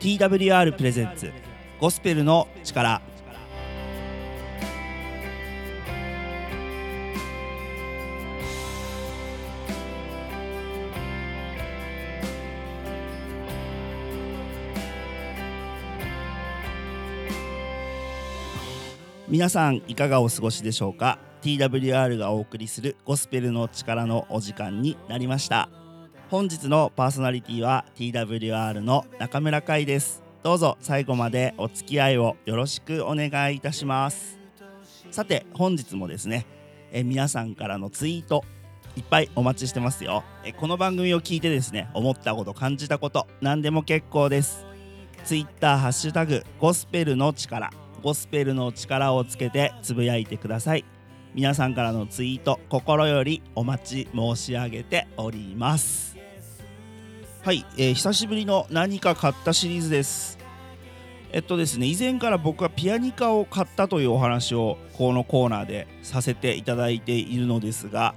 TWR プレゼンツゴスペルの力。皆さんいかがお過ごしでしょうか？TWR がお送りするゴスペルの力のお時間になりました。本日のパーソナリティは TWR の中村海です。どうぞ最後までお付き合いをよろしくお願いいたします。さて本日もですねえ皆さんからのツイートいっぱいお待ちしてますよ。えこの番組を聞いてですね思ったこと感じたこと何でも結構です。ツイッターハッシュタグゴスペルの力。ゴスペルの力をつけてつぶやいてください。皆さんからのツイート心よりお待ち申し上げております。はい、えー、久しぶりの何か買ったシリーズです。えっとですね以前から僕はピアニカを買ったというお話をこのコーナーでさせていただいているのですが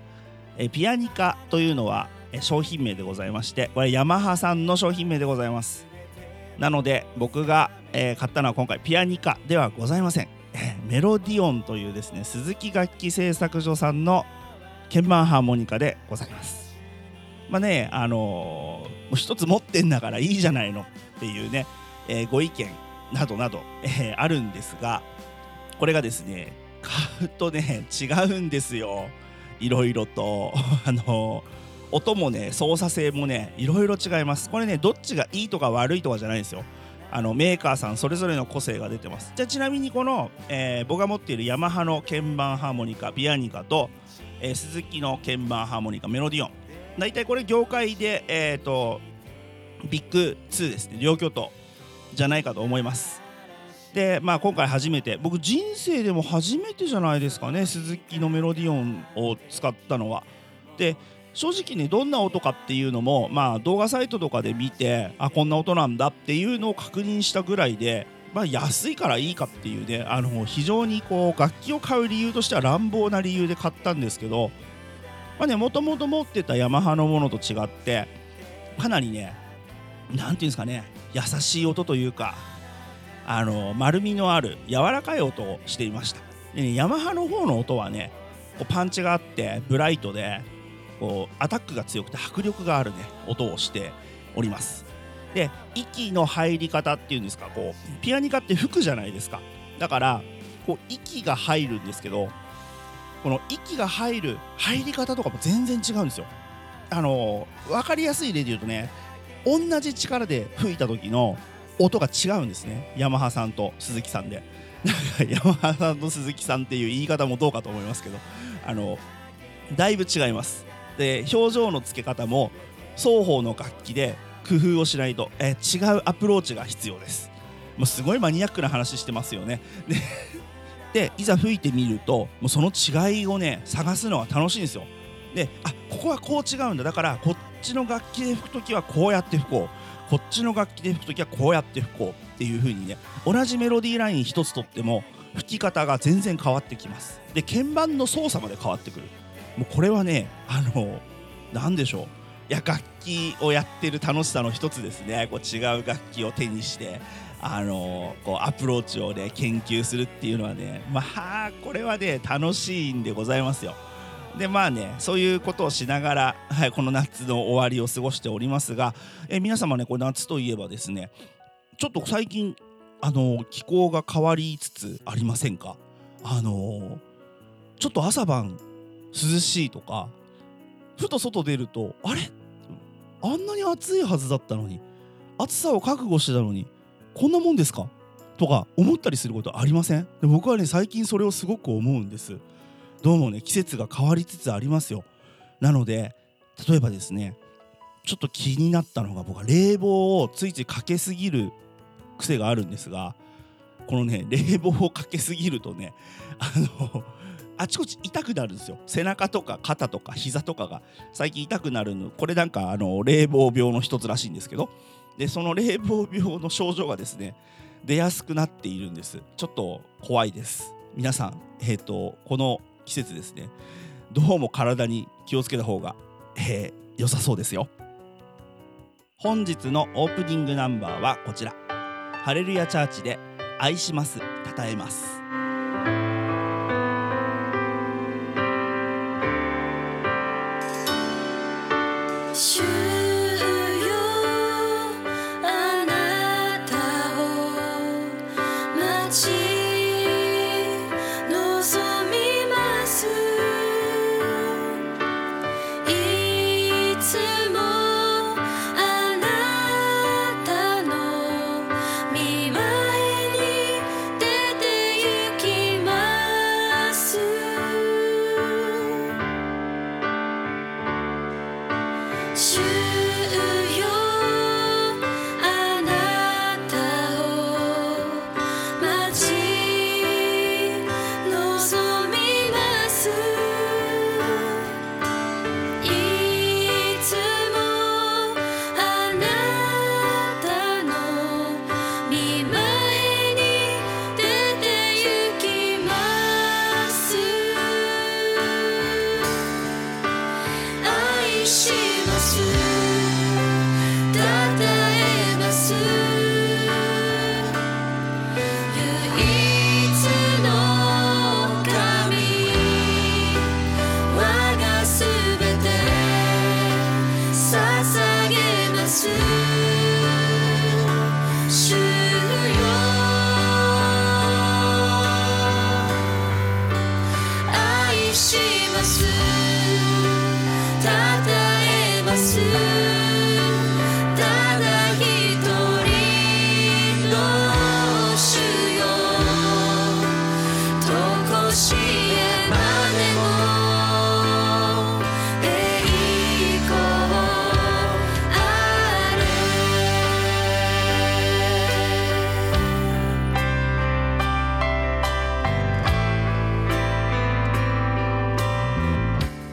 えピアニカというのは商品名でございましてこれヤマハさんの商品名でございます。なので僕がえー、買ったのは今回ピアニカではございません、メロディオンというですね鈴木楽器製作所さんの鍵盤ハーモニカでございます。まあねあのー、一つ持ってんだからいいじゃないのっていうね、えー、ご意見などなど、えー、あるんですがこれがですね買うとね違うんですよ。いろいろと。あの音もね操作性もねいろいろ違います。これねどっちがいいとか悪いとかじゃないんですよ。あのメーカーさんそれぞれの個性が出てます。じゃあちなみにこの、えー、僕が持っているヤマハの鍵盤ハーモニカビアニカと、えー、鈴木の鍵盤ハーモニカメロディオン。大体これ業界で、えーと、ビッグ2ですね。両巨頭じゃないかと思います。でまあ今回初めて。僕人生でも初めてじゃないですかね。鈴木のメロディオンを使ったのは。で正直ねどんな音かっていうのもまあ動画サイトとかで見てあこんな音なんだっていうのを確認したぐらいでまあ安いからいいかっていうねあの非常にこう楽器を買う理由としては乱暴な理由で買ったんですけどまあねもともと持ってたヤマハのものと違ってかなりね何ていうんですかね優しい音というかあの丸みのある柔らかい音をしていました。で、ね、ヤマハの方の音はねこうパンチがあってブライトでこうアタックが強くて迫力があるね音をしております。で息の入り方っていうんですかこうピアニカって吹くじゃないですか。だからこう息が入るんですけどこの息が入る入り方とかも全然違うんですよ。あの分かりやすい例で言うとね同じ力で吹いた時の音が違うんですね。ヤマハさんと鈴木さんで。ヤマハさんと鈴木さんっていう言い方もどうかと思いますけど。あのだいぶ違います。で表情の付け方も双方の楽器で工夫をしないと、え違うアプローチが必要です。もうすごいマニアックな話してますよね。でいざ吹いてみるともうその違いをね探すのは楽しいんですよ。であここはこう違うんだ。だからこっちの楽器で吹く時はこうやって吹こう。こっちの楽器で吹く時はこうやって吹こう。っていう風にね同じメロディーライン一つとっても吹き方が全然変わってきます。で鍵盤の操作まで変わってくる。もうこれはねあの何でしょう。いや楽器をやってる楽しさの一つですね。こう違う楽器を手にして。あのこうアプローチをね研究するっていうのはねまあこれはね楽しいんでございますよ。でまあねそういうことをしながら、はい、この夏の終わりを過ごしておりますがえ皆様ねこれ夏といえばですねちょっと最近あの気候が変わりつつありませんか？あのちょっと朝晩涼しいとかふと外出るとあれ？あんなに暑いはずだったのに暑さを覚悟してたのにこんなもんですか？とか思ったりすることありません？で僕はね最近それをすごく思うんです。どうもね季節が変わりつつありますよ。なので例えばですねちょっと気になったのが僕は冷房をついついかけすぎる癖があるんですがこのね 冷房をかけすぎるとねあのあちこち痛くなるんですよ。背中とか肩とか膝とかが最近痛くなるの。これなんかあの冷房病の一つらしいんですけど。でその冷房病の症状がですね出やすくなっているんです。ちょっと怖いです。皆さんえっ、ー、とこの季節ですねどうも体に気をつけた方が、えー、良さそうですよ。本日のオープニングナンバーはこちら。ハレルヤチャーチで愛します称えます。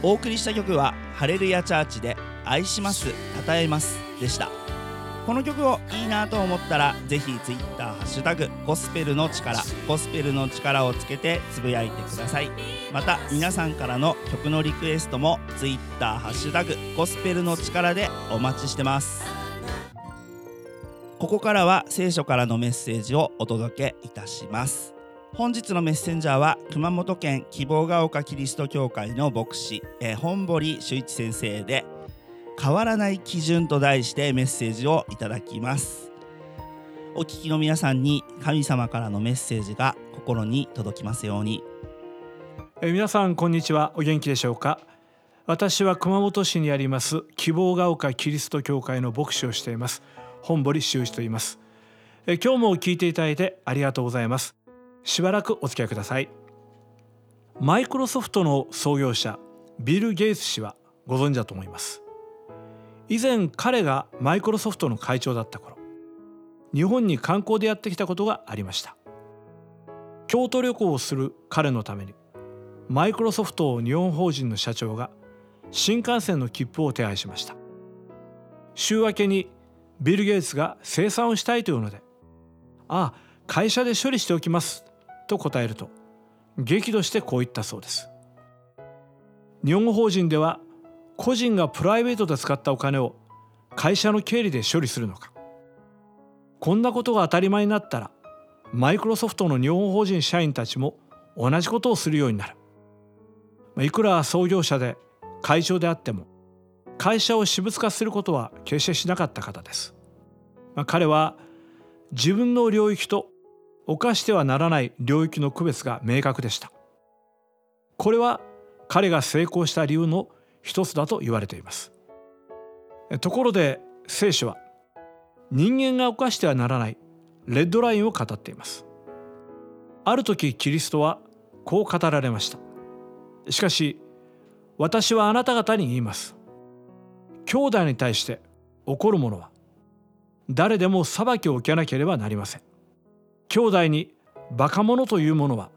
お送りした曲はハレルヤチャーチで愛します称えますでした。この曲をいいなと思ったらぜひツイッターハッシュタグゴスペルの力ゴスペルの力をつけてつぶやいてください。また皆さんからの曲のリクエストもツイッターハッシュタグゴスペルの力でお待ちしてます。ここからは聖書からのメッセージをお届けいたします。本日のメッセンジャーは熊本県希望が丘キリスト教会の牧師、えー本堀修一先生で変わらない基準と題してメッセージをいただきます。お聞きの皆さんに神様からのメッセージが心に届きますように。えー皆さんこんにちは。お元気でしょうか？私は熊本市にあります希望が丘キリスト教会の牧師をしています。本堀修一と言います。え今日も聞いていただいてありがとうございます。しばらくお付き合いください。マイクロソフトの創業者ビル・ゲイツ氏はご存知だと思います。以前彼がマイクロソフトの会長だった頃日本に観光でやってきたことがありました。京都旅行をする彼のためにマイクロソフト日本法人の社長が新幹線の切符を手配しました。週明けにビル・ゲイツが生産をしたいというので「ああ会社で処理しておきます」と答えると激怒してこう言ったそうです。日本法人では個人がプライベートで使ったお金を会社の経理で処理するのか。こんなことが当たり前になったらマイクロソフトの日本法人社員たちも同じことをするようになる。いくら創業者で会長であっても会社を私物化することは決してしなかった方です、まあ彼は自分の領域と犯してはならない領域の区別が明確でした。これは彼が成功した理由の一つだと言われています。ところで聖書は人間が犯してはならないレッドラインを語っています。ある時キリストはこう語られました。しかし私はあなた方に言います。兄弟に対して怒る者は誰でも裁きを受けなければなりません。兄弟にバカ者という者は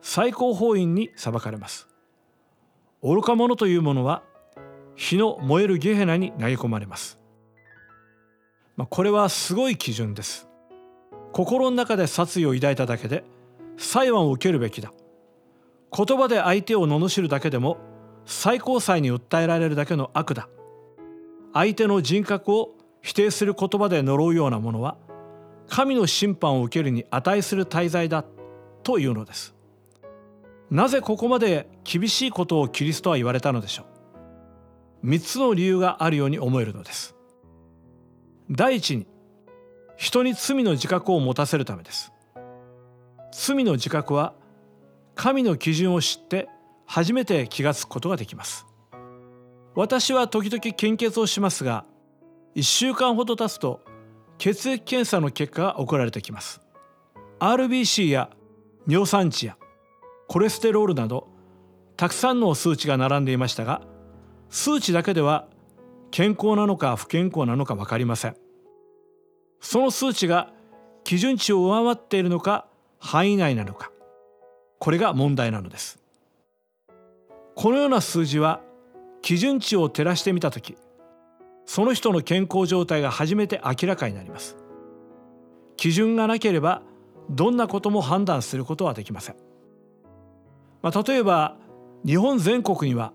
最高法院に裁かれます。愚か者という者は火の燃えるゲヘナに投げ込まれます。まあこれはすごい基準です。心の中で殺意を抱いただけで裁判を受けるべきだ。言葉で相手を罵るだけでも最高裁に訴えられるだけの悪だ。相手の人格を否定する言葉で呪うようなものは神の審判を受けるに値する滞在だというのです。なぜここまで厳しいことをキリストは言われたのでしょう？3つの理由があるように思えるのです。第一に人に罪の自覚を持たせるためです。罪の自覚は神の基準を知って初めて気がつくことができます。私は時々献血をしますが1週間ほど経つと血液検査の結果が送られてきます。RBC や尿酸値やコレステロールなどたくさんの数値が並んでいましたが数値だけでは健康なのか不健康なのか分かりません。その数値が基準値を上回っているのか範囲内なのかこれが問題なのです。このような数字は基準値を照らしてみた時その人の健康状態が初めて明らかになります。基準がなければどんなことも判断することはできません、まあ、例えば日本全国には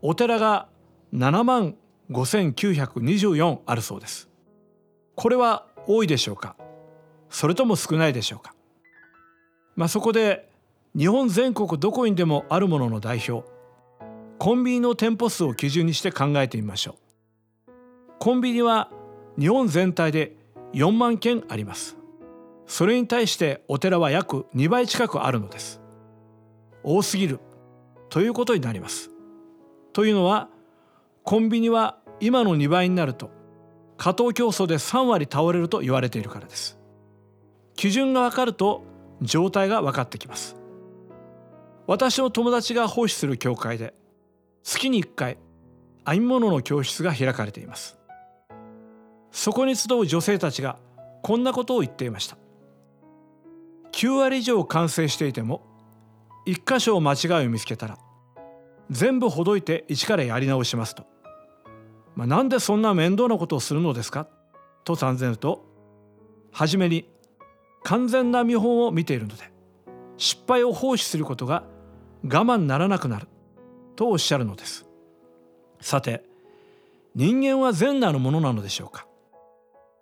お寺が7万5924あるそうです。これは多いでしょうか？それとも少ないでしょうか？まあ、そこで日本全国どこにでもあるものの代表コンビニの店舗数を基準にして考えてみましょう。コンビニは日本全体で4万件あります。それに対してお寺は約2倍近くあるのです。多すぎるということになります。というのはコンビニは今の2倍になると過当競争で3割倒れると言われているからです。基準が分かると状態が分かってきます。私の友達が奉仕する教会で月に1回編み物の教室が開かれています。そこに集う女性たちがこんなことを言っていました。9割以上完成していても1箇所を間違いを見つけたら全部ほどいて一からやり直しますと、まあ、なんでそんな面倒なことをするのですか？と尋ねると初めに完全な見本を見ているので失敗を放置することが我慢ならなくなるとおっしゃるのです。さて人間は善なるものなのでしょうか？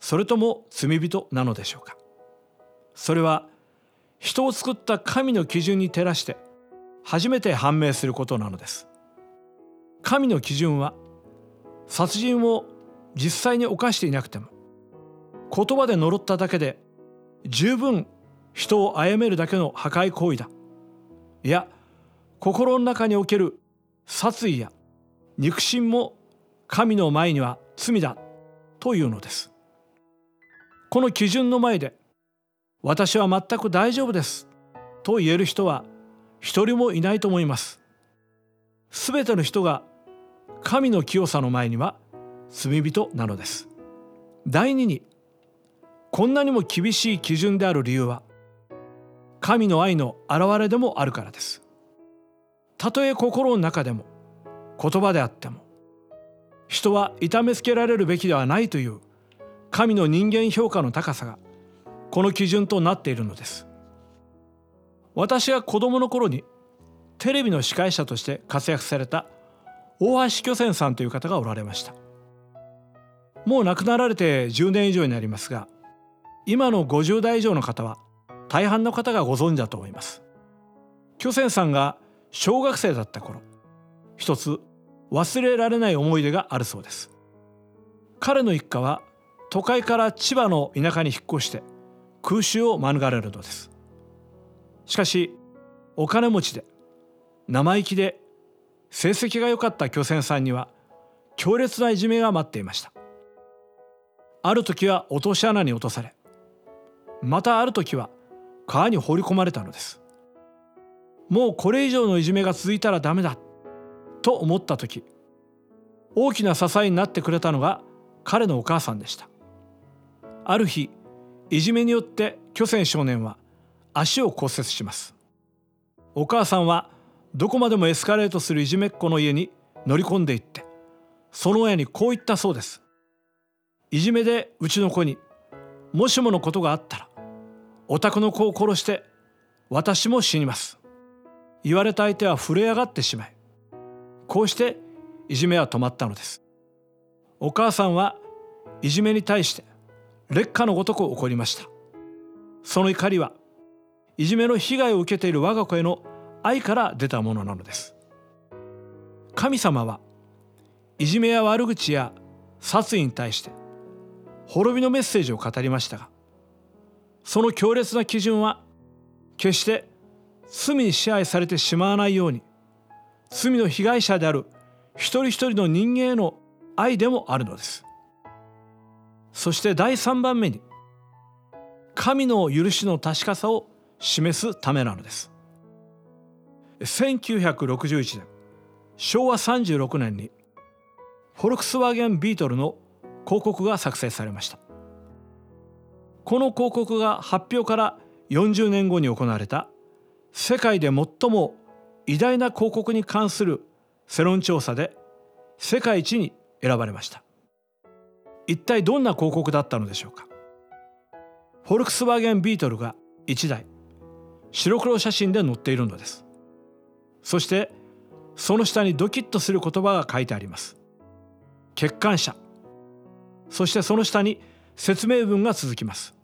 それとも罪人なのでしょうか？それは人を作った神の基準に照らして初めて判明することなのです。神の基準は殺人を実際に犯していなくても言葉で呪っただけで十分人を殺めるだけの破壊行為だ。いや心の中における殺意や肉親も神の前には罪だというのです。この基準の前で私は全く大丈夫ですと言える人は一人もいないと思います。すべての人が神の清さの前には罪人なのです。第二にこんなにも厳しい基準である理由は神の愛の表れでもあるからです。たとえ心の中でも言葉であっても人は痛めつけられるべきではないという神の人間評価の高さがこの基準となっているのです。私が子供の頃にテレビの司会者として活躍された大橋巨泉さんという方がおられました。もう亡くなられて10年以上になりますが今の50代以上の方は大半の方がご存知だと思います。巨泉さんが小学生だった頃一つ忘れられない思い出があるそうです。彼の一家は都会から千葉の田舎に引っ越して空襲を免れるのです。しかしお金持ちで生意気で成績が良かった巨泉さんには強烈ないじめが待っていました。ある時は落とし穴に落とされまたある時は川に放り込まれたのです。もうこれ以上のいじめが続いたらダメだと思った時大きな支えになってくれたのが彼のお母さんでした。ある日いじめによって巨泉少年は足を骨折します。お母さんはどこまでもエスカレートするいじめっ子の家に乗り込んでいってその親にこう言ったそうです。いじめでうちの子にもしものことがあったらお宅の子を殺して私も死にます。言われた相手は震え上がってしまいこうしていじめは止まったのです。お母さんはいじめに対して劣化のごとく怒りました。その怒りはいじめの被害を受けている我が子への愛から出たものなのです。神様はいじめや悪口や殺意に対して滅びのメッセージを語りましたがその強烈な基準は決して罪に支配されてしまわないように罪の被害者である一人一人の人間への愛でもあるのです。そして第3番目に神の許しの確かさを示すためなのです。1961年昭和36年にフォルクスワーゲンビートルの広告が作成されました。この広告が発表から40年後に行われた世界で最も偉大な広告に関する世論調査で世界一に選ばれました。一体どんな広告だったのでしょうか？フォルクスワーゲンビートルが1台白黒写真で載っているのです。そしてその下にドキッとする言葉が書いてあります。欠陥者。そしてその下に説明文が続きます。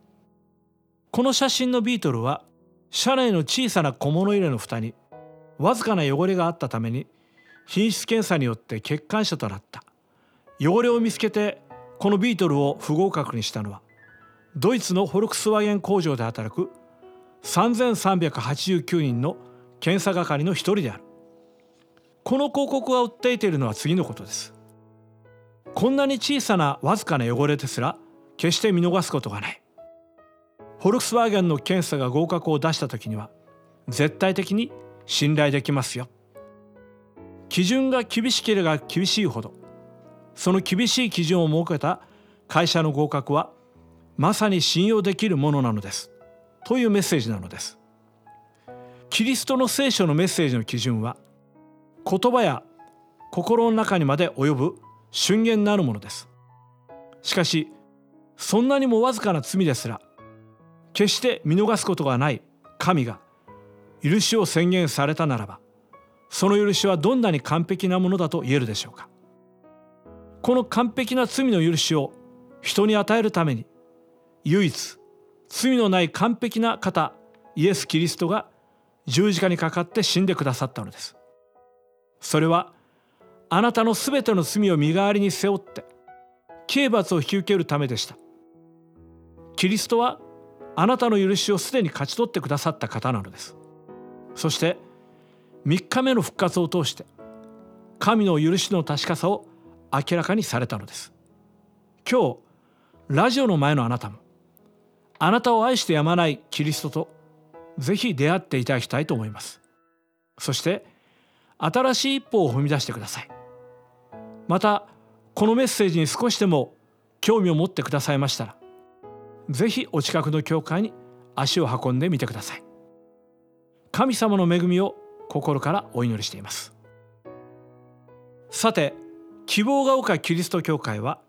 この写真のビートルは車内の小さな小物入れの蓋にわずかな汚れがあったために品質検査によって欠陥者となった。汚れを見つけてこのビートルを不合格にしたのはドイツのフォルクスワーゲン工場で働く3389人の検査係の一人である。この広告が訴えているのは次のことです。こんなに小さなわずかな汚れですら決して見逃すことがない。フォルクスワーゲンの検査が合格を出した時には絶対的に信頼できますよ。基準が厳しければ厳しいほどその厳しい基準を設けた会社の合格はまさに信用できるものなのです。というメッセージなのです。キリストの聖書のメッセージの基準は言葉や心の中にまで及ぶ瞬間なるものです。しかしそんなにもわずかな罪ですら決して見逃すことがない神が許しを宣言されたならばその許しはどんなに完璧なものだと言えるでしょうか。この完璧な罪の許しを人に与えるために唯一罪のない完璧な方イエス・キリストが十字架にかかって死んでくださったのです。それはあなたのすべての罪を身代わりに背負って刑罰を引き受けるためでした。キリストはあなたの許しをすでに勝ち取ってくださった方なのです。そして3日目の復活を通して神の許しの確かさを明らかにされたのです。今日ラジオの前のあなたもあなたを愛してやまないキリストとぜひ出会っていただきたいと思います。そして新しい一歩を踏み出してください。またこのメッセージに少しでも興味を持ってくださいましたらぜひお近くの教会に足を運んでみてください。神様の恵みを心からお祈りしています。さて希望が丘キリスト教会は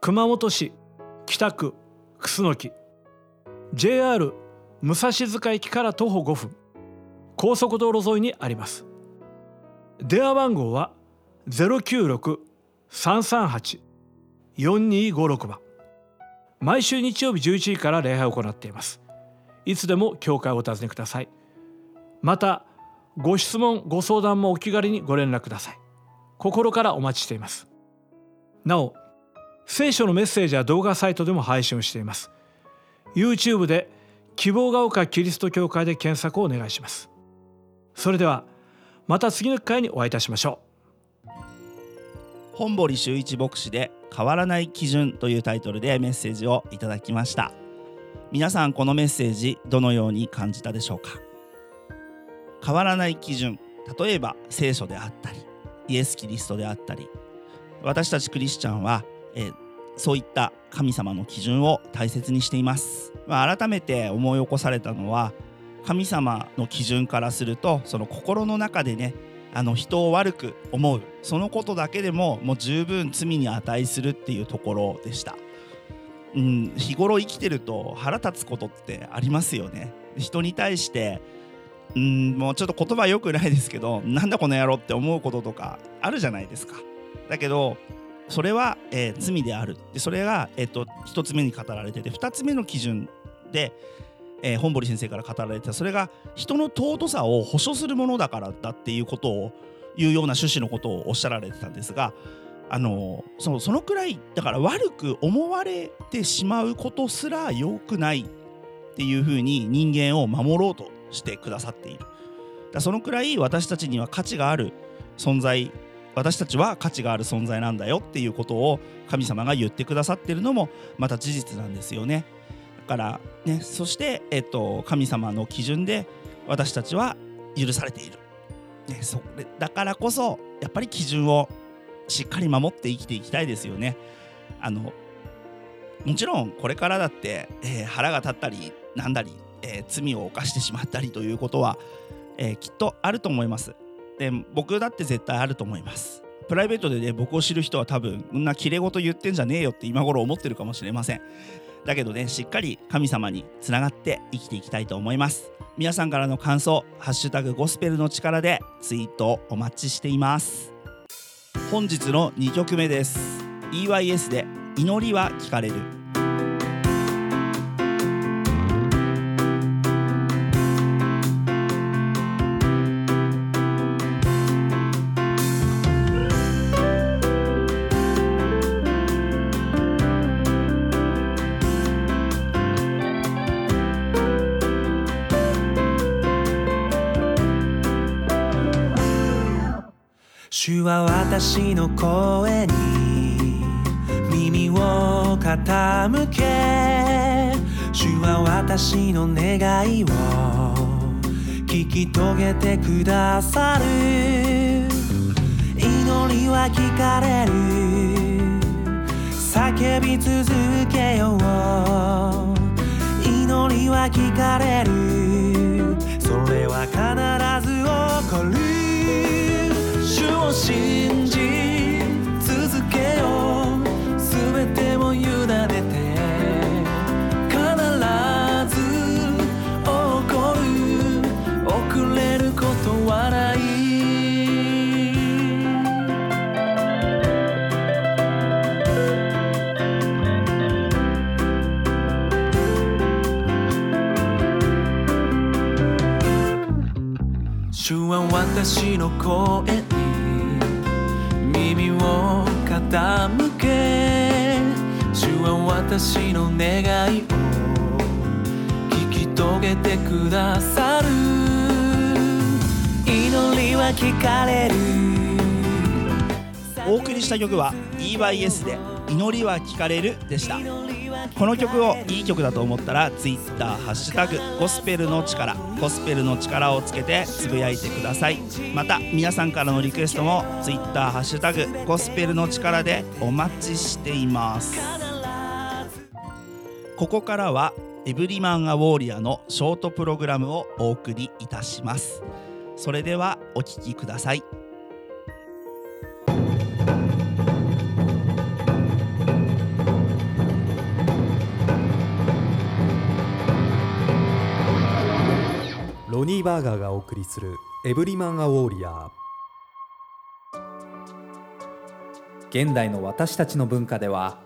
熊本市北区楠木 JR 武蔵塚駅から徒歩5分高速道路沿いにあります。電話番号は096-338-4256番。毎週日曜日11時から礼拝を行っています。いつでも教会をお尋ねください。またご質問ご相談もお気軽にご連絡ください。心からお待ちしています。なお聖書のメッセージは動画サイトでも配信をしています。YouTube で希望が丘キリスト教会で検索をお願いします。それではまた次の機会にお会いいたしましょう。本堀修一牧師で変わらない基準というタイトルでメッセージをいただきました。皆さんこのメッセージどのように感じたでしょうか？変わらない基準例えば聖書であったりイエス・キリストであったり私たちクリスチャンは、えそういった神様の基準を大切にしています、まあ、改めて思い起こされたのは神様の基準からするとその心の中でねあの人を悪く思うそのことだけでももう十分罪に値するっていうところでした、うん、日頃生きてると腹立つことってありますよね。人に対してうんもうちょっと言葉良くないですけどなんだこの野郎って思うこととかあるじゃないですか。だけどそれは、えー罪である。でそれが、えっと1つ目に語られてて2つ目の基準で、えー本堀先生から語られてた。それが人の尊さを保証するものだからだっていうことをいうような趣旨のことをおっしゃられてたんですがあのそのそのくらいだから悪く思われてしまうことすら良くないっていうふうに人間を守ろうとしてくださっているだそのくらい私たちには価値がある存在私たちは価値がある存在なんだよっていうことを神様が言ってくださってるのもまた事実なんですよね。だからねそして、えっと、神様の基準で私たちは許されている。ね、それだからこそやっぱり基準をしっかり守って生きていきたいですよね。あのもちろんこれからだって、えー腹が立ったりなんだり、えー罪を犯してしまったりということは、えーきっとあると思います。で僕だって絶対あると思います。プライベートでね僕を知る人は多分そんな綺麗事言ってんじゃねえよって今頃思ってるかもしれません。だけどねしっかり神様につながって生きていきたいと思います。皆さんからの感想「ハッシュタグゴスペルの力」でツイートお待ちしています。本日の2曲目です EYS で「祈りは聞かれる」私の声に耳を傾け主は私の願いを聞き遂げてくださる祈りは聞かれる。叫び続けよう祈りは聞かれる。それは必ず起こる。信じ続けよう。全てを委ねて必ず起こる。遅れることはない。主は私の声傾け主は私の願いを聞き遂げてくださる。祈りは聞かれる。お送りした曲は EYS で「祈りは聞かれる」でした。この曲をいい曲だと思ったら Twitter ハッシュタグゴスペルの力ゴスペルの力をつけてつぶやいてください。また皆さんからのリクエストも Twitter ハッシュタグゴスペルの力でお待ちしています。ここからはエブリマンアウォーリアのショートプログラムをお送りいたします。それではお聴きください。ロニー・バーガーがお送りする「エブリマン・ア・ウォーリア現代の私たちの文化では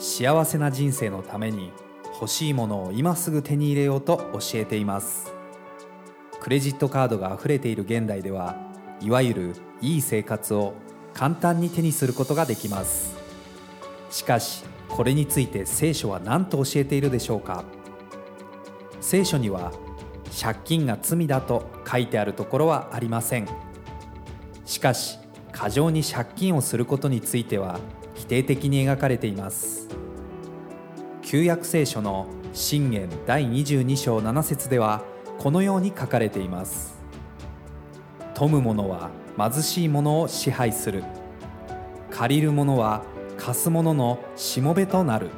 幸せな人生のために欲しいものを今すぐ手に入れようと教えています。クレジットカードが溢れている現代ではいわゆるいい生活を簡単に手にすることができます。しかしこれについて聖書は何と教えているでしょうか。聖書には借金が罪だと書いてあるところはありません。しかし過剰に借金をすることについては否定的に描かれています。旧約聖書の信玄第22章7節ではこのように書かれています。富む者は貧しい者を支配する。借りる者は貸す者のしもべとなる。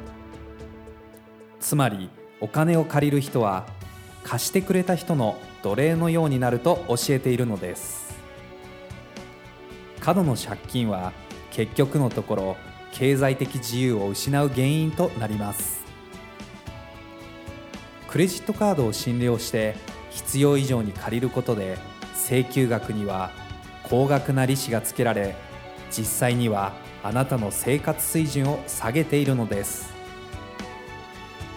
つまりお金を借りる人は貸してくれた人の奴隷のようになると教えているのです。過度の借金は結局のところ経済的自由を失う原因となります。クレジットカードを診療して必要以上に借りることで請求額には高額な利子がつけられ実際にはあなたの生活水準を下げているのです。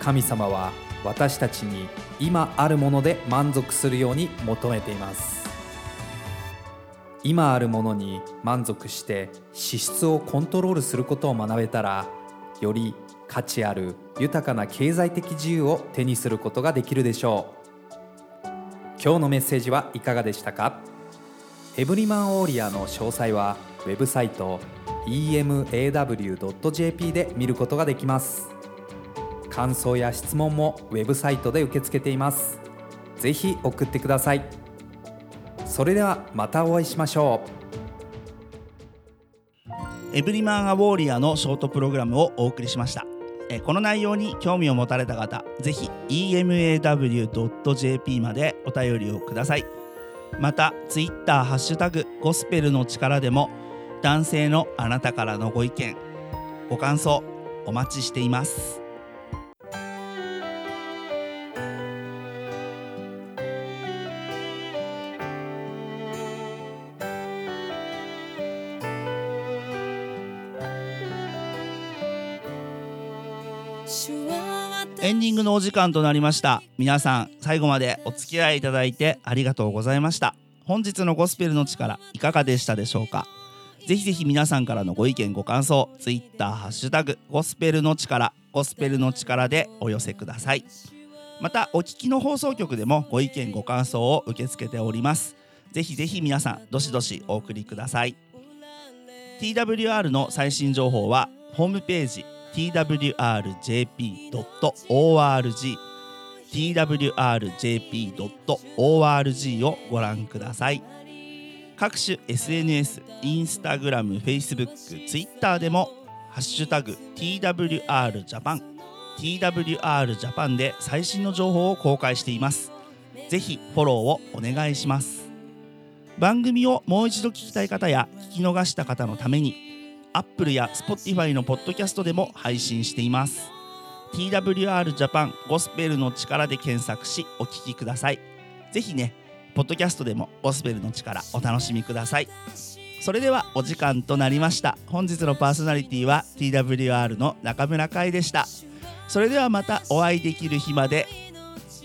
神様は私たちに今あるもので満足するように求めています。今あるものに満足して支出をコントロールすることを学べたらより価値ある豊かな経済的自由を手にすることができるでしょう。今日のメッセージはいかがでしたか？エブリマンオーリアの詳細はウェブサイト emaw.jp で見ることができます。感想や質問もウェブサイトで受け付けています。ぜひ送ってください。それではまたお会いしましょう。エブリマンアウォーリアのショートプログラムをお送りしました。えこの内容に興味を持たれた方ぜひ emaw.jp までお便りをください。またツイッターハッシュタグゴスペルの力でも男性のあなたからのご意見ご感想お待ちしています。グのお時間となりました。皆さん最後までお付き合いいただいてありがとうございました。本日のゴスペルの力いかがでしたでしょうか？ぜひぜひ皆さんからのご意見ご感想ツイッターハッシュタグゴスペルの力ゴスペルの力でお寄せください。またお聞きの放送局でもご意見ご感想を受け付けております。ぜひぜひ皆さんどしどしお送りください。TWR の最新情報はホームページ twrjp.org twrjp.org をご覧ください各種 SNS、インスタグラム、フェイスブック、ツイッターでもハッシュタグ TWR ジャパン TWR ジャパンで最新の情報を公開しています。ぜひフォローをお願いします。番組をもう一度聞きたい方や聞き逃した方のために Apple や Spotify のポッドキャストでも配信しています。TWR ジャパンゴスペルの力で検索しお聞きください。ぜひねポッドキャストでもゴスペルの力お楽しみください。それではお時間となりました。本日のパーソナリティは TWR の中村海でした。それではまたお会いできる日まで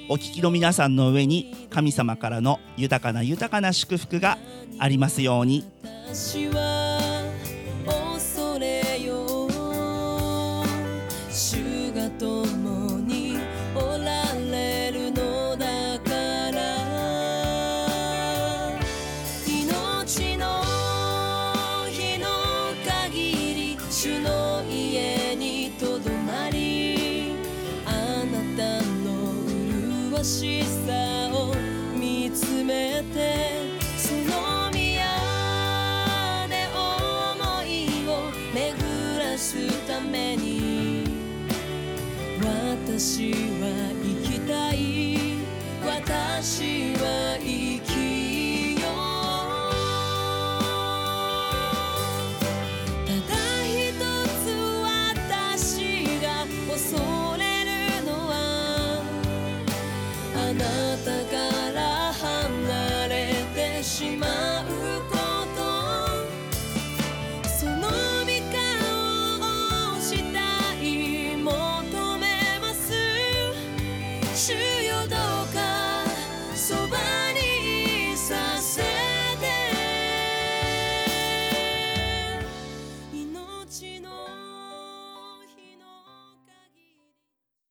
お聞きの皆さんの上に神様からの豊かな豊かな祝福がありますように。